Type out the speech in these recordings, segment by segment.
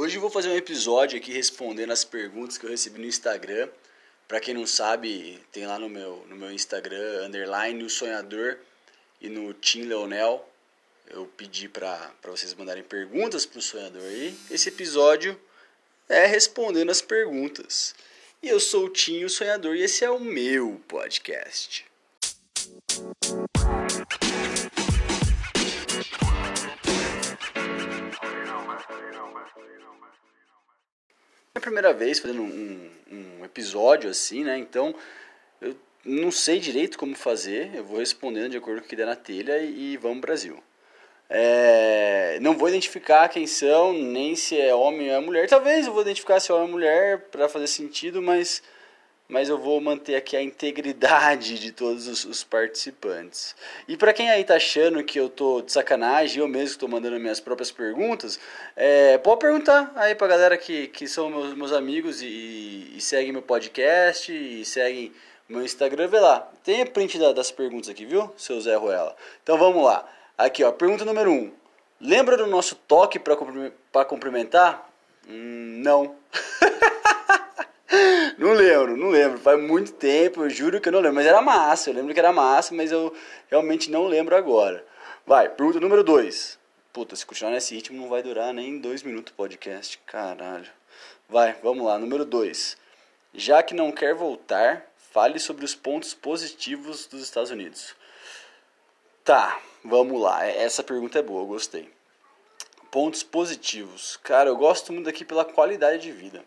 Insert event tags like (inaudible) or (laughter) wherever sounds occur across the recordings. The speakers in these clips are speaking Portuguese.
Hoje eu vou fazer um episódio aqui respondendo as perguntas que eu recebi no Instagram. Para quem não sabe, tem lá no meu, no meu Instagram, underline, o sonhador e no Tim Leonel. Eu pedi para vocês mandarem perguntas pro sonhador aí. Esse episódio é respondendo as perguntas. E eu sou o Tim, o sonhador, e esse é o meu podcast. A primeira vez fazendo um, um episódio assim, né? Então eu não sei direito como fazer, eu vou respondendo de acordo com o que der na telha e, e vamos Brasil. É, não vou identificar quem são, nem se é homem ou é mulher. Talvez eu vou identificar se é homem ou mulher para fazer sentido, mas mas eu vou manter aqui a integridade de todos os, os participantes. E para quem aí tá achando que eu tô de sacanagem, eu mesmo estou mandando minhas próprias perguntas, é, pode perguntar aí pra galera que, que são meus, meus amigos e, e seguem meu podcast e seguem meu Instagram, vê lá. Tem a print da, das perguntas aqui, viu, seu Zé Ruela? Então vamos lá. Aqui, ó, pergunta número 1. Um. Lembra do nosso toque para cumprimentar? Hum, não. (laughs) Não lembro, não lembro. Faz muito tempo, eu juro que eu não lembro. Mas era massa, eu lembro que era massa, mas eu realmente não lembro agora. Vai, pergunta número 2. Puta, se continuar nesse ritmo não vai durar nem dois minutos o podcast. Caralho. Vai, vamos lá. Número 2. Já que não quer voltar, fale sobre os pontos positivos dos Estados Unidos. Tá, vamos lá. Essa pergunta é boa, eu gostei. Pontos positivos. Cara, eu gosto muito aqui pela qualidade de vida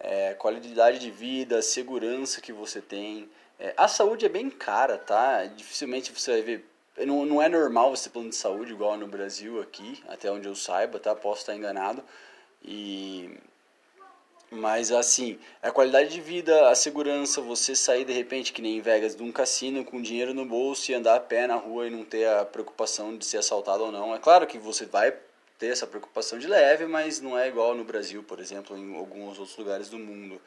é, qualidade de vida, segurança que você tem. É, a saúde é bem cara, tá? Dificilmente você vai ver. Não, não é normal você ter plano de saúde igual no Brasil aqui, até onde eu saiba, tá? Posso estar enganado. E mas assim, a qualidade de vida, a segurança, você sair de repente, que nem em Vegas, de um cassino com dinheiro no bolso e andar a pé na rua e não ter a preocupação de ser assaltado ou não. É claro que você vai ter essa preocupação de leve, mas não é igual no Brasil, por exemplo, em alguns outros lugares do mundo.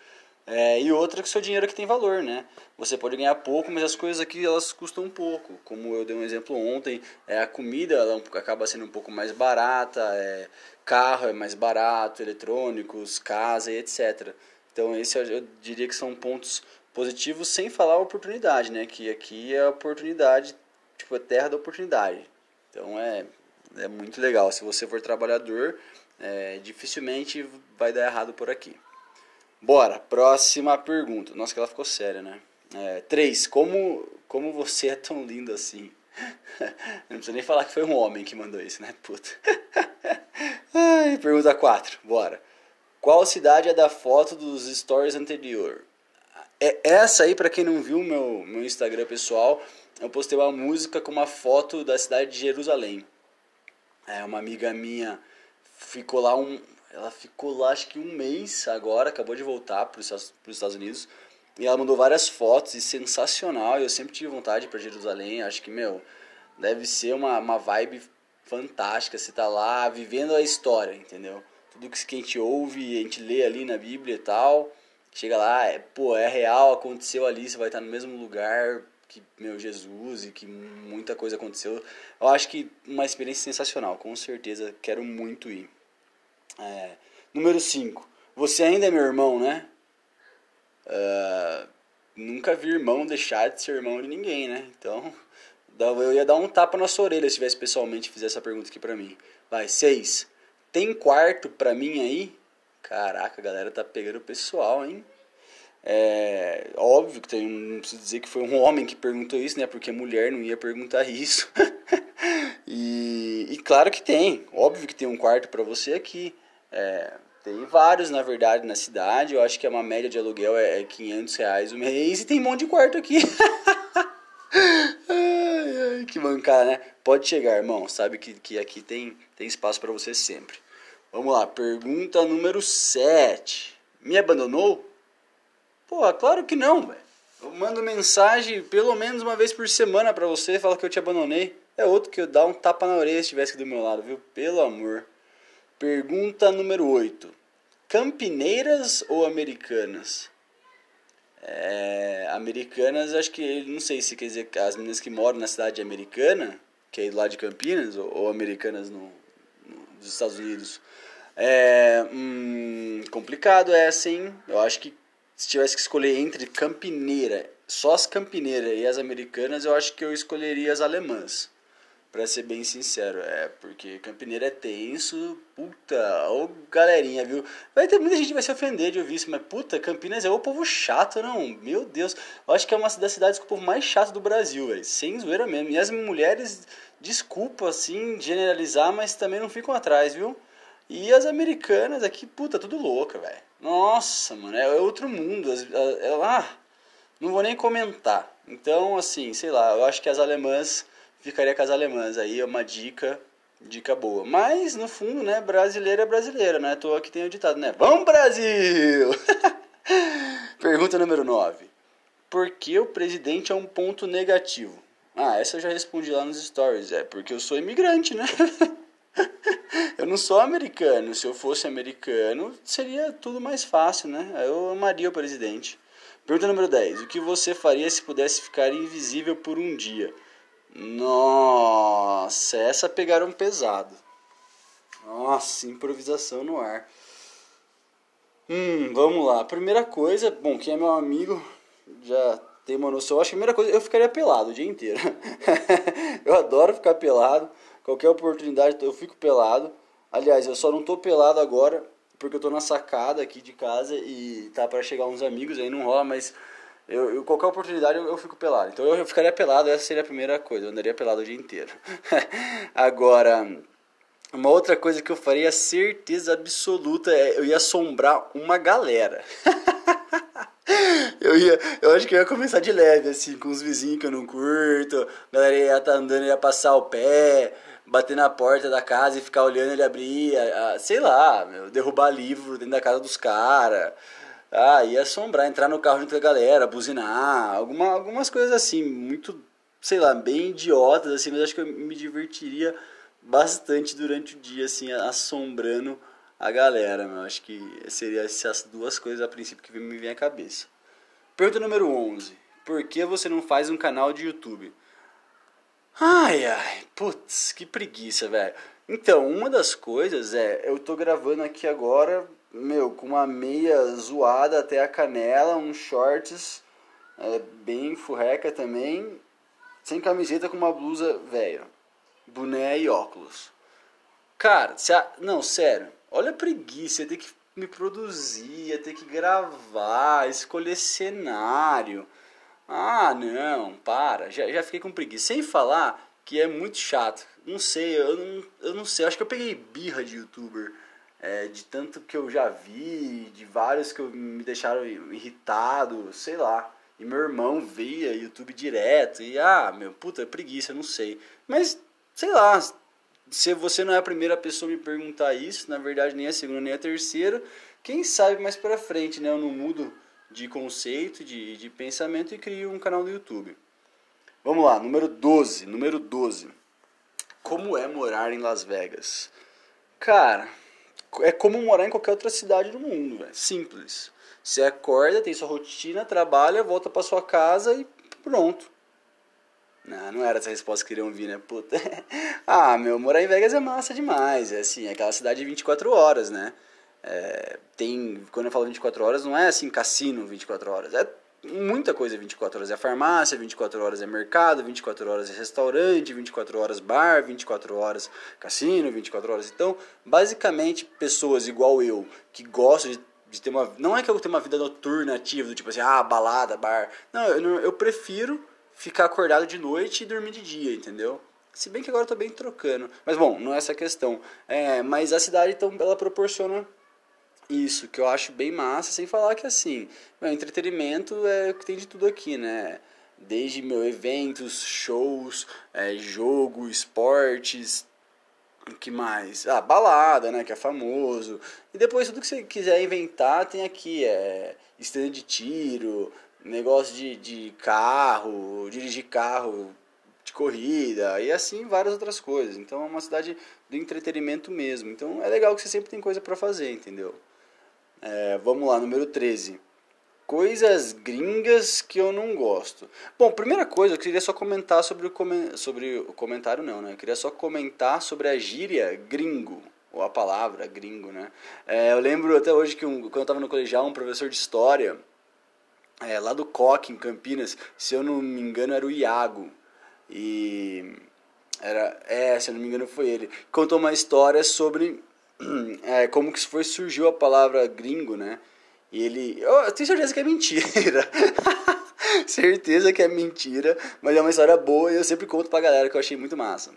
É, e outra que o seu dinheiro é que tem valor, né? Você pode ganhar pouco, mas as coisas aqui elas custam um pouco. Como eu dei um exemplo ontem, é, a comida ela acaba sendo um pouco mais barata, é, carro é mais barato, eletrônicos, casa e etc. Então esse eu diria que são pontos positivos, sem falar a oportunidade, né? Que aqui é a oportunidade, tipo, a terra da oportunidade. Então é é muito legal. Se você for trabalhador, é, dificilmente vai dar errado por aqui. Bora, próxima pergunta. Nossa, que ela ficou séria, né? É, três, como, como você é tão lindo assim? (laughs) Não precisa nem falar que foi um homem que mandou isso, né? Puta. (laughs) Ai, pergunta 4, bora. Qual cidade é da foto dos stories anterior? É essa aí, para quem não viu meu, meu Instagram pessoal, eu postei uma música com uma foto da cidade de Jerusalém. É, uma amiga minha ficou lá um. Ela ficou lá acho que um mês agora, acabou de voltar para os Estados Unidos. E ela mandou várias fotos e sensacional. Eu sempre tive vontade para Jerusalém. Acho que, meu, deve ser uma, uma vibe fantástica. Você tá lá vivendo a história, entendeu? Tudo que a gente ouve, a gente lê ali na Bíblia e tal. Chega lá, é, pô, é real, aconteceu ali, você vai estar no mesmo lugar, que meu Jesus e que muita coisa aconteceu. Eu acho que uma experiência sensacional, com certeza quero muito ir. É, número 5. Você ainda é meu irmão, né? Uh, nunca vi irmão deixar de ser irmão de ninguém, né? Então, (laughs) eu ia dar um tapa na sua orelha se tivesse pessoalmente fizer essa pergunta aqui pra mim. Vai, 6. Tem quarto pra mim aí? Caraca, a galera tá pegando o pessoal, hein? É óbvio que tem, não preciso dizer que foi um homem que perguntou isso, né? Porque mulher não ia perguntar (laughs) isso. e, e, claro que tem, óbvio que tem um quarto para você aqui. É, tem vários, na verdade, na cidade. Eu acho que é uma média de aluguel é, é 500 reais o mês e tem um monte de quarto aqui. (laughs) ai, ai, que mancada, né? Pode chegar, irmão. Sabe que, que aqui tem, tem espaço para você sempre. Vamos lá, pergunta número 7. Me abandonou? Pô, claro que não, velho. Eu mando mensagem pelo menos uma vez por semana para você, fala que eu te abandonei. É outro que eu dar um tapa na orelha se estivesse aqui do meu lado, viu? Pelo amor. Pergunta número 8. Campineiras ou americanas? É, americanas, acho que, não sei se quer dizer as meninas que moram na cidade americana, que é lá de Campinas, ou, ou americanas no, no, nos Estados Unidos. É, É, hum, complicado essa, hein? Eu acho que se tivesse que escolher entre Campineira, só as Campineiras e as americanas, eu acho que eu escolheria as alemãs. Pra ser bem sincero, é, porque Campineira é tenso, puta, ô galerinha, viu? Vai ter muita gente que vai se ofender de ouvir isso, mas puta, Campinas é o povo chato, não, meu Deus. Eu acho que é uma das cidades com o povo mais chato do Brasil, velho, sem zoeira mesmo. E as mulheres, desculpa, assim, generalizar, mas também não ficam atrás, viu? E as americanas aqui, puta, tudo louca, velho. Nossa, mano, é outro mundo. É, ah, não vou nem comentar. Então, assim, sei lá, eu acho que as alemãs ficaria com as alemãs. Aí é uma dica, dica boa. Mas, no fundo, né, brasileiro é brasileiro, né? Tô aqui tem o ditado, né? Vamos, Brasil! (laughs) Pergunta número 9. Por que o presidente é um ponto negativo? Ah, essa eu já respondi lá nos stories. É porque eu sou imigrante, né? (laughs) (laughs) eu não sou americano. Se eu fosse americano, seria tudo mais fácil, né? Eu amaria o presidente. Pergunta número 10. O que você faria se pudesse ficar invisível por um dia? Nossa, essa pegaram pesado. Nossa, improvisação no ar. Hum, vamos lá. Primeira coisa, bom, quem é meu amigo já tem uma noção. Eu acho que a primeira coisa, eu ficaria pelado o dia inteiro. (laughs) eu adoro ficar pelado. Qualquer oportunidade eu fico pelado. Aliás, eu só não tô pelado agora porque eu tô na sacada aqui de casa e tá para chegar uns amigos aí não rola, mas eu, eu, qualquer oportunidade eu, eu, fico pelado. Então eu ficaria pelado, essa seria a primeira coisa. Eu andaria pelado o dia inteiro. (laughs) Agora, uma outra coisa que eu faria, certeza absoluta, é eu ia assombrar uma galera. (laughs) eu ia, eu acho que eu ia começar de leve, assim, com os vizinhos que eu não curto. A galera ia estar tá andando, ia passar o pé, bater na porta da casa e ficar olhando ele abrir, sei lá, meu, derrubar livro dentro da casa dos caras. Ah, ia assombrar, entrar no carro junto com a galera, buzinar, alguma, algumas coisas assim, muito, sei lá, bem idiotas, assim, mas acho que eu me divertiria bastante durante o dia, assim, assombrando a galera, meu. Acho que seriam essas duas coisas a princípio que me vem à cabeça. Pergunta número 11. Por que você não faz um canal de YouTube? Ai, ai, putz, que preguiça, velho. Então, uma das coisas é, eu tô gravando aqui agora meu, com uma meia zoada até a canela, uns shorts é, bem furreca também, sem camiseta com uma blusa velha, boné e óculos. Cara, se a... não, sério, olha a preguiça, ia ter que me produzir, ia ter que gravar, escolher cenário. Ah, não, para, já, já fiquei com preguiça. Sem falar que é muito chato. Não sei, eu não, eu não sei, acho que eu peguei birra de youtuber é, de tanto que eu já vi, de vários que me deixaram irritado, sei lá. E meu irmão via YouTube direto e, ah, meu, puta, é preguiça, não sei. Mas, sei lá, se você não é a primeira pessoa a me perguntar isso, na verdade nem a segunda nem a terceira, quem sabe mais pra frente, né, eu não mudo de conceito, de, de pensamento e crio um canal no YouTube. Vamos lá, número 12, número 12. Como é morar em Las Vegas? Cara, é como morar em qualquer outra cidade do mundo, véio. simples. Você acorda, tem sua rotina, trabalha, volta para sua casa e pronto. Não, não era essa resposta que queriam ouvir, né? Puta. (laughs) ah, meu, morar em Vegas é massa demais. É assim, é aquela cidade de 24 horas, né? É, tem, quando eu falo 24 horas, não é assim cassino 24 horas. É muita coisa 24 horas é farmácia, 24 horas é mercado, 24 horas é restaurante, 24 horas bar, 24 horas cassino, 24 horas. Então, basicamente, pessoas igual eu, que gostam de, de ter uma. Não é que eu tenho uma vida noturna ativa, do tipo assim, ah, balada, bar. Não, eu, eu prefiro ficar acordado de noite e dormir de dia, entendeu? Se bem que agora eu tô bem trocando. Mas bom, não é essa a questão. É, mas a cidade, então, ela proporciona isso, que eu acho bem massa, sem falar que assim, meu, entretenimento é o que tem de tudo aqui, né? Desde meu eventos, shows, é, jogo, esportes, o que mais? Ah, balada, né? Que é famoso. E depois tudo que você quiser inventar tem aqui. É stand de tiro, negócio de, de carro, dirigir carro de corrida e assim várias outras coisas. Então é uma cidade do entretenimento mesmo. Então é legal que você sempre tem coisa para fazer, entendeu? É, vamos lá, número 13. Coisas gringas que eu não gosto. Bom, primeira coisa, eu queria só comentar sobre o, sobre o comentário, não, né? Eu queria só comentar sobre a gíria gringo. ou a palavra gringo, né? É, eu lembro até hoje que um, quando eu estava no colegial, um professor de história, é, lá do Coque, em Campinas, se eu não me engano era o Iago, e era, é, se eu não me engano foi ele, contou uma história sobre (clears throat) é, como que foi surgiu a palavra gringo, né? E ele, eu tenho certeza que é mentira. (laughs) certeza que é mentira, mas é uma história boa e eu sempre conto pra galera que eu achei muito massa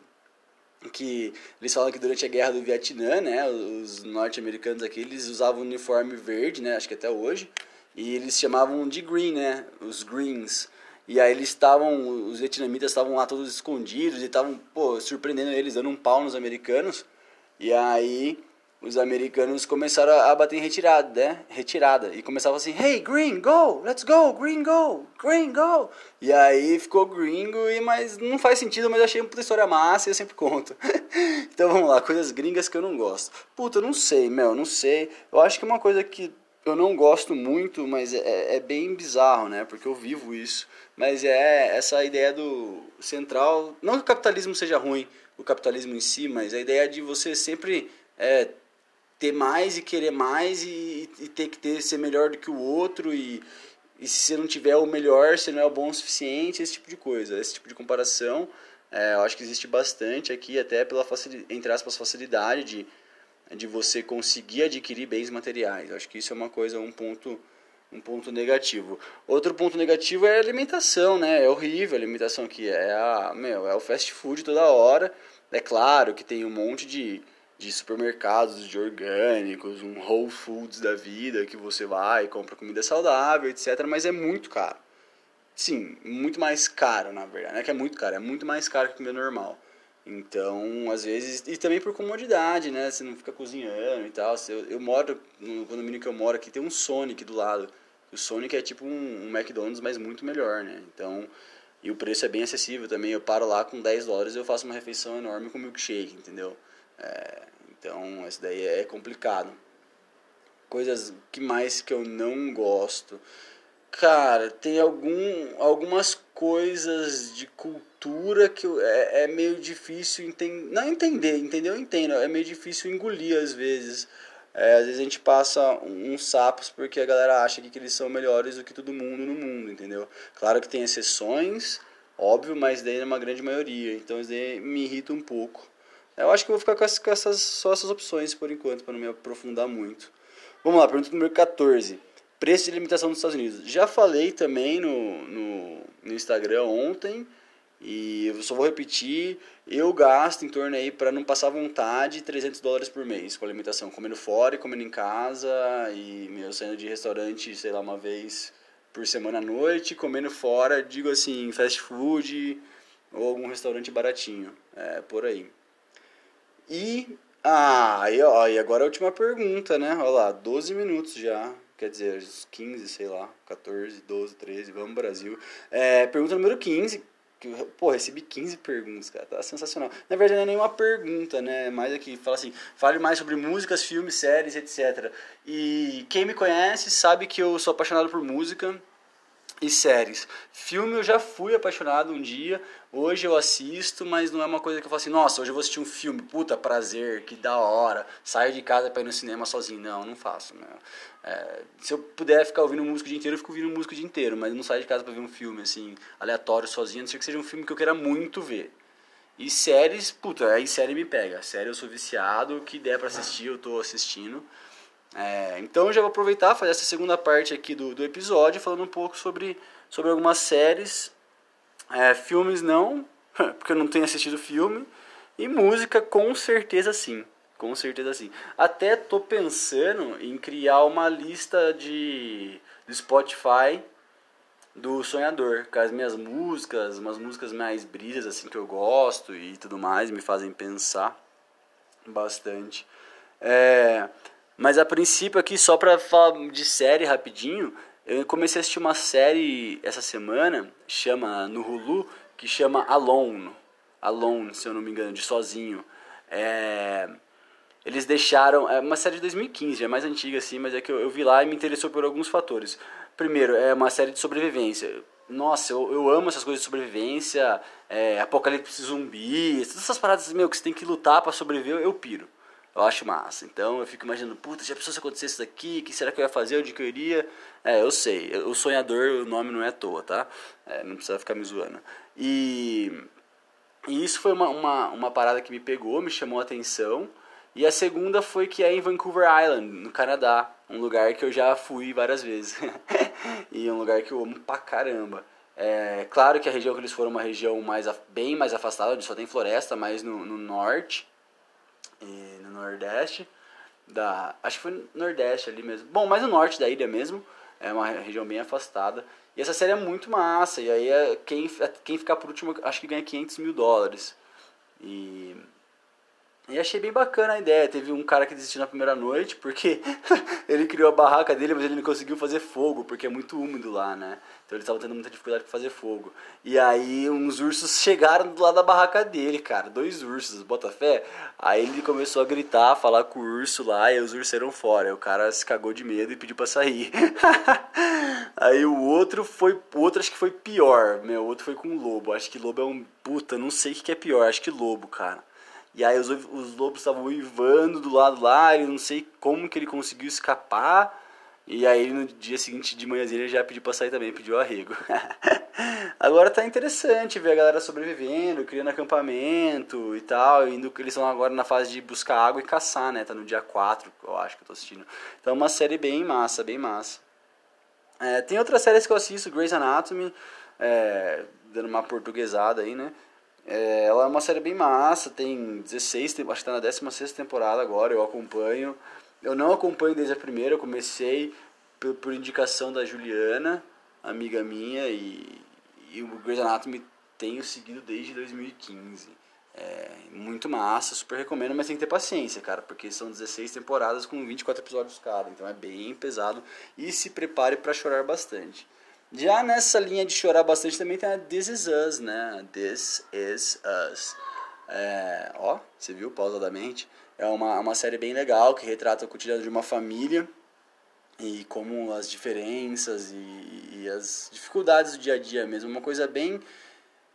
que eles falam que durante a guerra do Vietnã, né, os norte-americanos aqui, eles usavam uniforme verde, né, acho que até hoje, e eles chamavam de green, né, os greens. E aí eles estavam, os vietnamitas estavam lá todos escondidos e estavam, pô, surpreendendo eles, dando um pau nos americanos. E aí os americanos começaram a bater em retirada, né? Retirada. E começavam assim, hey, green, go, let's go, green, go, green, go. E aí ficou gringo, e, mas não faz sentido, mas eu achei uma história massa e eu sempre conto. (laughs) então vamos lá, coisas gringas que eu não gosto. Puta, eu não sei, meu, não sei. Eu acho que uma coisa que eu não gosto muito, mas é, é bem bizarro, né? Porque eu vivo isso. Mas é essa ideia do central, não que o capitalismo seja ruim, o capitalismo em si, mas a ideia de você sempre... É, ter mais e querer mais e, e ter que ter ser melhor do que o outro e, e se você não tiver o melhor, você não é o bom o suficiente, esse tipo de coisa, esse tipo de comparação, é, eu acho que existe bastante aqui, até pela facilidade, entre aspas, facilidade de, de você conseguir adquirir bens materiais. Eu acho que isso é uma coisa, um ponto, um ponto negativo. Outro ponto negativo é a alimentação, né? É horrível a alimentação aqui, é a, meu, é o fast food toda hora. É claro que tem um monte de de supermercados de orgânicos, um Whole Foods da vida que você vai, compra comida saudável, etc. Mas é muito caro. Sim, muito mais caro, na verdade. Não é que é muito caro, é muito mais caro que comida normal. Então, às vezes, e também por comodidade, né? Você não fica cozinhando e tal. Eu, eu moro, no condomínio que eu moro aqui, tem um Sonic do lado. O Sonic é tipo um, um McDonald's, mas muito melhor, né? Então, e o preço é bem acessível também. Eu paro lá com 10 dólares e eu faço uma refeição enorme com milkshake, entendeu? É, então, isso daí é complicado. Coisas que mais que eu não gosto. Cara, tem algum, algumas coisas de cultura que eu, é, é meio difícil entender. Não entender, entendeu? Eu entendo. É meio difícil engolir às vezes. É, às vezes a gente passa uns sapos porque a galera acha que, que eles são melhores do que todo mundo no mundo, entendeu? Claro que tem exceções, óbvio, mas daí é uma grande maioria. Então isso daí me irrita um pouco. Eu acho que eu vou ficar com, com essas, só essas opções por enquanto, para não me aprofundar muito. Vamos lá, pergunta número 14. Preço de limitação dos Estados Unidos. Já falei também no, no, no Instagram ontem, e eu só vou repetir, eu gasto em torno aí, para não passar vontade, 300 dólares por mês com alimentação, comendo fora e comendo em casa, e meu, saindo de restaurante, sei lá, uma vez por semana à noite, comendo fora, digo assim, fast food ou algum restaurante baratinho, é, por aí. E, ah, e, ó, e agora a última pergunta, né? Olha lá, 12 minutos já. Quer dizer, 15, sei lá, 14, 12, 13, vamos Brasil. É, pergunta número 15. Pô, recebi 15 perguntas, cara. Tá sensacional. Na verdade, não é nenhuma pergunta, né? Mais aqui, fala assim, fale mais sobre músicas, filmes, séries, etc. E quem me conhece sabe que eu sou apaixonado por música e séries. Filme eu já fui apaixonado um dia, hoje eu assisto, mas não é uma coisa que eu falo assim, nossa, hoje eu vou assistir um filme, puta, prazer, que da hora, saio de casa pra ir no cinema sozinho. Não, não faço. É, se eu puder ficar ouvindo música o dia inteiro, eu fico ouvindo música o dia inteiro, mas não saio de casa pra ver um filme, assim, aleatório, sozinho, a não ser que seja um filme que eu queira muito ver. E séries, puta, aí série me pega. Série eu sou viciado, o que der pra assistir, eu tô assistindo. É, então eu já vou aproveitar fazer essa segunda parte aqui do, do episódio falando um pouco sobre, sobre algumas séries, é, filmes não, (laughs) porque eu não tenho assistido filme, e música com certeza sim, com certeza sim. Até tô pensando em criar uma lista de, de Spotify do sonhador, com as minhas músicas, umas músicas mais brisas assim que eu gosto e tudo mais, me fazem pensar bastante. É, mas a princípio aqui, só pra falar de série rapidinho, eu comecei a assistir uma série essa semana, chama no Hulu, que chama Alone. Alone, se eu não me engano, de sozinho. É, eles deixaram. É uma série de 2015, é mais antiga assim, mas é que eu, eu, vi lá e me interessou por alguns fatores. Primeiro, é uma série de sobrevivência. Nossa, eu, eu amo essas coisas de sobrevivência, é, apocalipse zumbi, todas essas paradas meu, que você tem que lutar para sobreviver, eu piro. Eu acho massa. Então eu fico imaginando, puta, já pensou se acontecesse isso daqui? O que será que eu ia fazer? Onde que eu iria? É, eu sei. O sonhador, o nome não é à toa, tá? É, não precisa ficar me zoando. E, e isso foi uma, uma, uma parada que me pegou, me chamou a atenção. E a segunda foi que é em Vancouver Island, no Canadá. Um lugar que eu já fui várias vezes. (laughs) e um lugar que eu amo pra caramba. É, claro que a região que eles foram é uma região mais, bem mais afastada, onde só tem floresta, mas no, no norte no nordeste. Da, acho que foi no nordeste ali mesmo. Bom, mais no norte da ilha mesmo. É uma região bem afastada. E essa série é muito massa. E aí é, quem, quem ficar por último acho que ganha 500 mil dólares. E e achei bem bacana a ideia. Teve um cara que desistiu na primeira noite porque (laughs) ele criou a barraca dele, mas ele não conseguiu fazer fogo porque é muito úmido lá, né? Então ele estava tendo muita dificuldade para fazer fogo. E aí uns ursos chegaram do lado da barraca dele, cara. Dois ursos, bota fé. Aí ele começou a gritar, a falar com o urso lá e os ursos saíram fora. Aí o cara se cagou de medo e pediu para sair. (laughs) aí o outro foi. O outro acho que foi pior. Meu, o outro foi com o lobo. Acho que lobo é um. Puta, não sei o que é pior. Acho que lobo, cara. E aí os, os lobos estavam uivando do lado lá, e não sei como que ele conseguiu escapar. E aí no dia seguinte de manhãzinha ele já pediu pra sair também, pediu arrego. (laughs) agora tá interessante ver a galera sobrevivendo, criando acampamento e tal. Indo, eles estão agora na fase de buscar água e caçar, né? Tá no dia 4, eu acho que eu tô assistindo. Então é uma série bem massa, bem massa. É, tem outras séries que eu assisto, Grey's Anatomy, é, dando uma portuguesada aí, né? É, ela é uma série bem massa, tem 16, acho que está na 16 temporada agora, eu acompanho. Eu não acompanho desde a primeira, eu comecei por, por indicação da Juliana, amiga minha, e, e o Grey's Anatomy tenho seguido desde 2015. É muito massa, super recomendo, mas tem que ter paciência, cara, porque são 16 temporadas com 24 episódios cada, então é bem pesado e se prepare para chorar bastante. Já nessa linha de chorar bastante também tem a This Is Us, né? This Is Us. É, ó, você viu pausadamente? É uma, uma série bem legal que retrata o cotidiano de uma família e como as diferenças e, e as dificuldades do dia a dia mesmo. Uma coisa bem,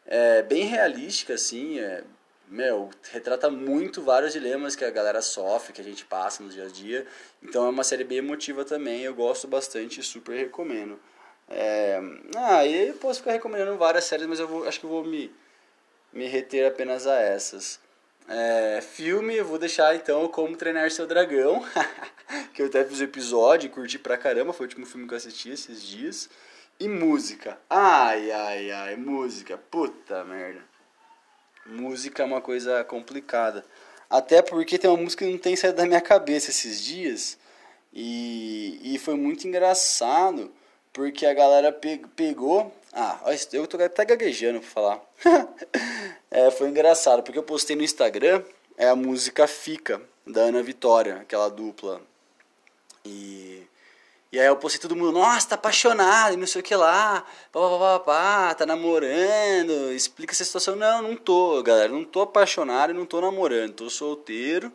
é, bem realística, assim. É, meu, retrata muito vários dilemas que a galera sofre, que a gente passa no dia a dia. Então é uma série bem emotiva também. Eu gosto bastante e super recomendo. É, ah, e eu posso ficar recomendando várias séries, mas eu vou, acho que eu vou me, me reter apenas a essas. É, filme, eu vou deixar então Como Treinar Seu Dragão, (laughs) que eu até fiz o episódio e curti pra caramba, foi o último filme que eu assisti esses dias. E música, ai, ai, ai, música, puta merda. Música é uma coisa complicada. Até porque tem uma música que não tem saído da minha cabeça esses dias. E, e foi muito engraçado porque a galera pegou. Ah, eu tô até gaguejando pra falar. (laughs) é, foi engraçado, porque eu postei no Instagram é a música Fica, da Ana Vitória, aquela dupla. E, e aí eu postei todo mundo, nossa, tá apaixonado não sei o que lá, pá, pá, pá, pá, tá namorando, explica essa situação. Não, não tô, galera, não tô apaixonado e não tô namorando, tô solteiro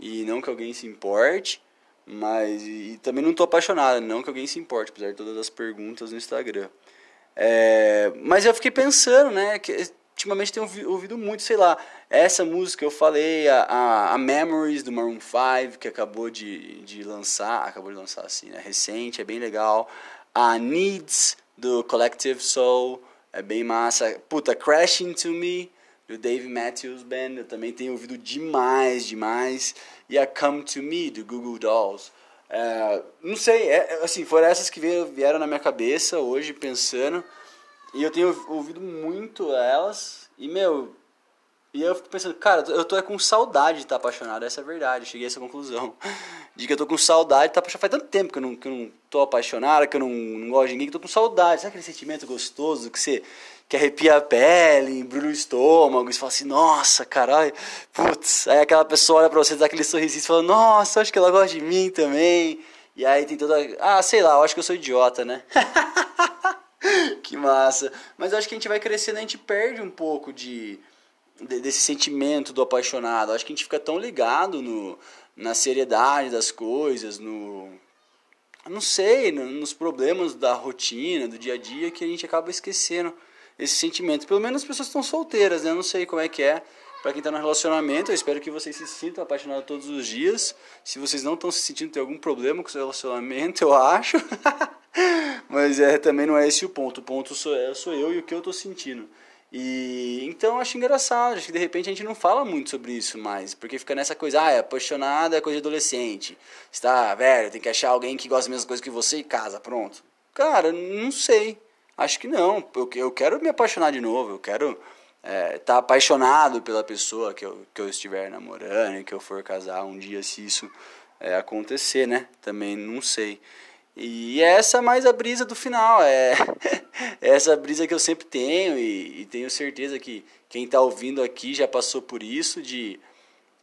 e não que alguém se importe. Mas e, também não estou apaixonado, não que alguém se importe, apesar de todas as perguntas no Instagram. É, mas eu fiquei pensando, né, que ultimamente tenho ouvido muito, sei lá, essa música eu falei, a, a, Memories do Maroon 5, que acabou de, de lançar, acabou de lançar assim, né, recente, é bem legal. A Needs do Collective Soul, é bem massa. Puta, Crash Into Me do Dave Matthews Band, eu também tenho ouvido demais, demais e a Come To Me, do Google Dolls. É, não sei, é, é assim, foram essas que vieram na minha cabeça hoje, pensando, e eu tenho ouvido muito elas, e, meu, e eu fico pensando, cara, eu tô com saudade de estar apaixonado, essa é a verdade, cheguei a essa conclusão. (laughs) De que eu tô com saudade de estar apaixonado. Faz tanto tempo que eu não, que eu não tô apaixonado, que eu não, não gosto de ninguém, que eu tô com saudade. Sabe aquele sentimento gostoso que você que arrepia a pele, embrulha o estômago, e você fala assim, nossa, caralho, putz. Aí aquela pessoa olha pra você, dá aquele sorrisinho e fala, nossa, acho que ela gosta de mim também. E aí tem toda. Ah, sei lá, eu acho que eu sou idiota, né? (laughs) que massa. Mas eu acho que a gente vai crescendo, a gente perde um pouco de, de desse sentimento do apaixonado. Eu acho que a gente fica tão ligado no, na seriedade das coisas, no. Não sei, no, nos problemas da rotina, do dia a dia, que a gente acaba esquecendo esse sentimento. Pelo menos as pessoas estão solteiras, né? Eu não sei como é que é. para quem está no relacionamento, eu espero que vocês se sintam apaixonados todos os dias. Se vocês não estão se sentindo, tem algum problema com o seu relacionamento, eu acho. (laughs) Mas é, também não é esse o ponto. O ponto sou, é, sou eu e o que eu estou sentindo. E então acho engraçado, acho que de repente a gente não fala muito sobre isso mais, porque fica nessa coisa, ah, é apaixonado é coisa de adolescente. Está velho, tem que achar alguém que gosta das mesmas coisas que você e casa, pronto. Cara, não sei. Acho que não. Eu, eu quero me apaixonar de novo, eu quero estar é, tá apaixonado pela pessoa que eu, que eu estiver namorando e que eu for casar um dia, se isso é, acontecer, né? Também não sei. E essa é mais a brisa do final, (laughs) é essa brisa que eu sempre tenho e, e tenho certeza que quem está ouvindo aqui já passou por isso, de,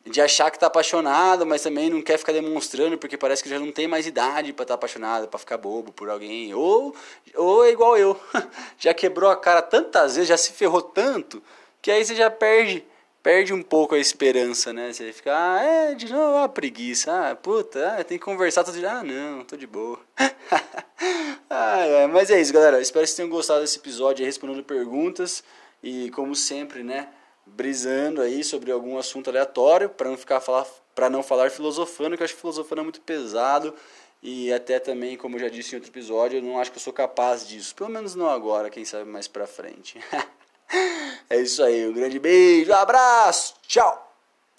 de achar que está apaixonado, mas também não quer ficar demonstrando porque parece que já não tem mais idade para estar tá apaixonado, para ficar bobo por alguém. Ou, ou é igual eu, (laughs) já quebrou a cara tantas vezes, já se ferrou tanto, que aí você já perde perde um pouco a esperança, né? Você fica, ah, é, de novo, ah, preguiça, ah, puta, ah, tem que conversar todo dia, ah, não, tô de boa. (laughs) ah, é, mas é isso, galera, espero que vocês tenham gostado desse episódio, respondendo perguntas e, como sempre, né, brisando aí sobre algum assunto aleatório, para não ficar falar, para não falar filosofando, que eu acho que filosofando é muito pesado e até também, como eu já disse em outro episódio, eu não acho que eu sou capaz disso, pelo menos não agora, quem sabe mais pra frente. (laughs) É isso aí, um grande beijo, abraço, tchau!